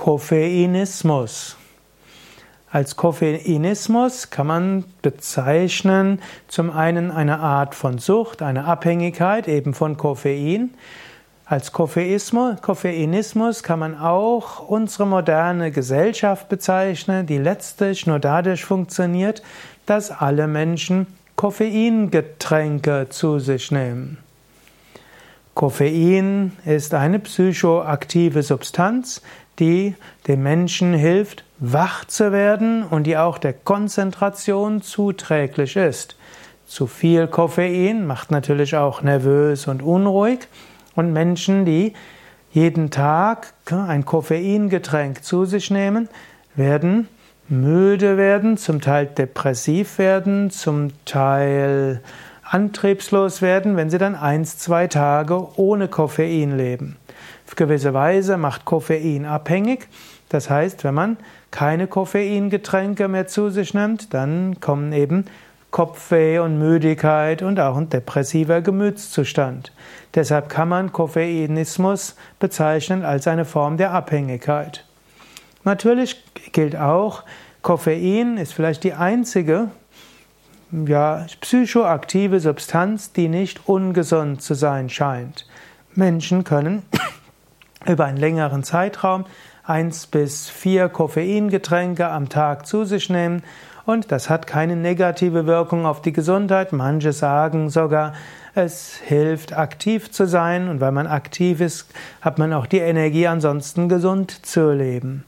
Koffeinismus. Als Koffeinismus kann man bezeichnen zum einen eine Art von Sucht, eine Abhängigkeit eben von Koffein. Als Koffeinismus, kann man auch unsere moderne Gesellschaft bezeichnen, die letztlich nur dadurch funktioniert, dass alle Menschen Koffeingetränke zu sich nehmen. Koffein ist eine psychoaktive Substanz, die dem Menschen hilft, wach zu werden und die auch der Konzentration zuträglich ist. Zu viel Koffein macht natürlich auch nervös und unruhig und Menschen, die jeden Tag ein Koffeingetränk zu sich nehmen, werden müde werden, zum Teil depressiv werden, zum Teil antriebslos werden, wenn sie dann eins, zwei Tage ohne Koffein leben. Auf gewisse Weise macht Koffein abhängig. Das heißt, wenn man keine Koffeingetränke mehr zu sich nimmt, dann kommen eben Kopfweh und Müdigkeit und auch ein depressiver Gemütszustand. Deshalb kann man Koffeinismus bezeichnen als eine Form der Abhängigkeit. Natürlich gilt auch, Koffein ist vielleicht die einzige ja, psychoaktive Substanz, die nicht ungesund zu sein scheint. Menschen können über einen längeren Zeitraum eins bis vier Koffeingetränke am Tag zu sich nehmen und das hat keine negative Wirkung auf die Gesundheit. Manche sagen sogar, es hilft aktiv zu sein und weil man aktiv ist, hat man auch die Energie ansonsten gesund zu leben.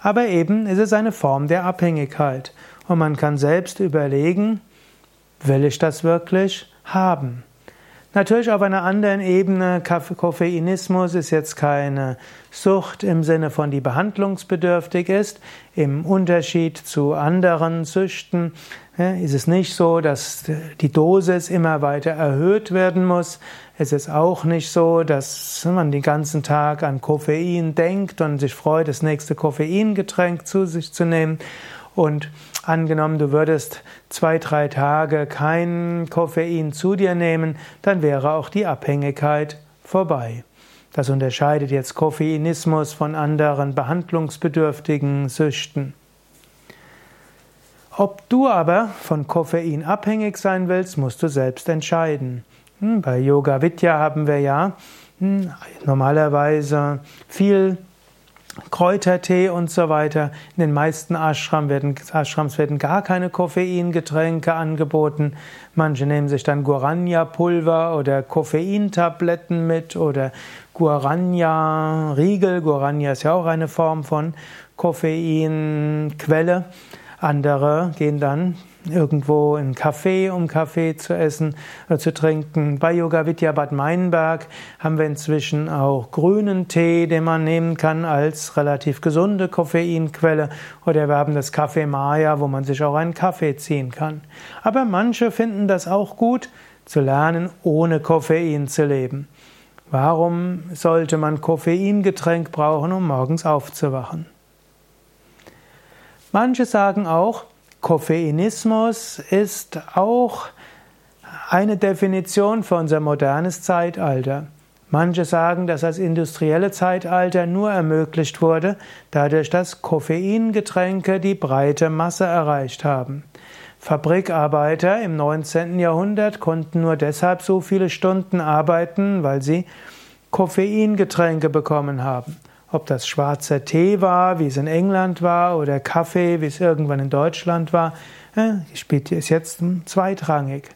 Aber eben ist es eine Form der Abhängigkeit. Und man kann selbst überlegen, will ich das wirklich haben? Natürlich auf einer anderen Ebene, Koffeinismus ist jetzt keine Sucht im Sinne von, die behandlungsbedürftig ist. Im Unterschied zu anderen Süchten ist es nicht so, dass die Dosis immer weiter erhöht werden muss. Es ist auch nicht so, dass man den ganzen Tag an Koffein denkt und sich freut, das nächste Koffeingetränk zu sich zu nehmen. Und angenommen, du würdest zwei, drei Tage kein Koffein zu dir nehmen, dann wäre auch die Abhängigkeit vorbei. Das unterscheidet jetzt Koffeinismus von anderen behandlungsbedürftigen Süchten. Ob du aber von Koffein abhängig sein willst, musst du selbst entscheiden. Hm, bei Yoga Vidya haben wir ja hm, normalerweise viel Kräutertee und so weiter. In den meisten Ashram werden, Ashrams werden gar keine Koffeingetränke angeboten. Manche nehmen sich dann Guaranya-Pulver oder Koffeintabletten mit oder Guaranya-Riegel. Guaranya ist ja auch eine Form von Koffeinquelle. Andere gehen dann irgendwo in Kaffee, um Kaffee zu essen oder zu trinken. Bei Yoga Vidya Bad Meinberg haben wir inzwischen auch grünen Tee, den man nehmen kann als relativ gesunde Koffeinquelle. Oder wir haben das Kaffee Maya, wo man sich auch einen Kaffee ziehen kann. Aber manche finden das auch gut, zu lernen, ohne Koffein zu leben. Warum sollte man Koffeingetränk brauchen, um morgens aufzuwachen? Manche sagen auch, Koffeinismus ist auch eine Definition für unser modernes Zeitalter. Manche sagen, dass das industrielle Zeitalter nur ermöglicht wurde, dadurch, dass Koffeingetränke die breite Masse erreicht haben. Fabrikarbeiter im 19. Jahrhundert konnten nur deshalb so viele Stunden arbeiten, weil sie Koffeingetränke bekommen haben. Ob das schwarzer Tee war, wie es in England war, oder Kaffee, wie es irgendwann in Deutschland war, spielt ist jetzt zweitrangig.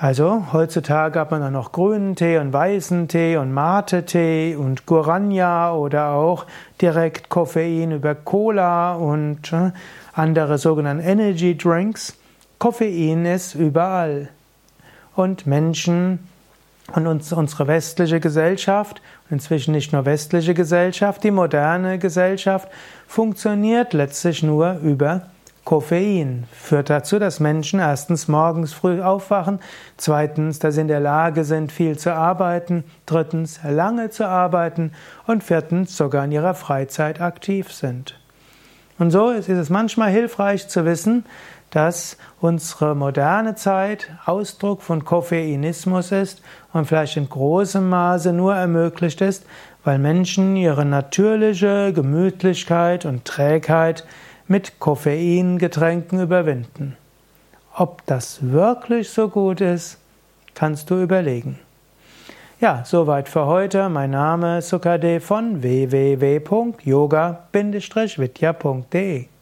Also heutzutage hat man dann noch grünen Tee und weißen Tee und Mate-Tee und Guaranya oder auch direkt Koffein über Cola und andere sogenannte Energy Drinks. Koffein ist überall. Und Menschen und uns, unsere westliche Gesellschaft, inzwischen nicht nur westliche Gesellschaft, die moderne Gesellschaft funktioniert letztlich nur über Koffein. Führt dazu, dass Menschen erstens morgens früh aufwachen, zweitens, dass sie in der Lage sind, viel zu arbeiten, drittens, lange zu arbeiten und viertens, sogar in ihrer Freizeit aktiv sind. Und so ist es manchmal hilfreich zu wissen, dass unsere moderne Zeit Ausdruck von Koffeinismus ist und vielleicht in großem Maße nur ermöglicht ist, weil Menschen ihre natürliche Gemütlichkeit und Trägheit mit Koffeingetränken überwinden. Ob das wirklich so gut ist, kannst du überlegen. Ja, soweit für heute. Mein Name ist Sukade von www.yoga-vidya.de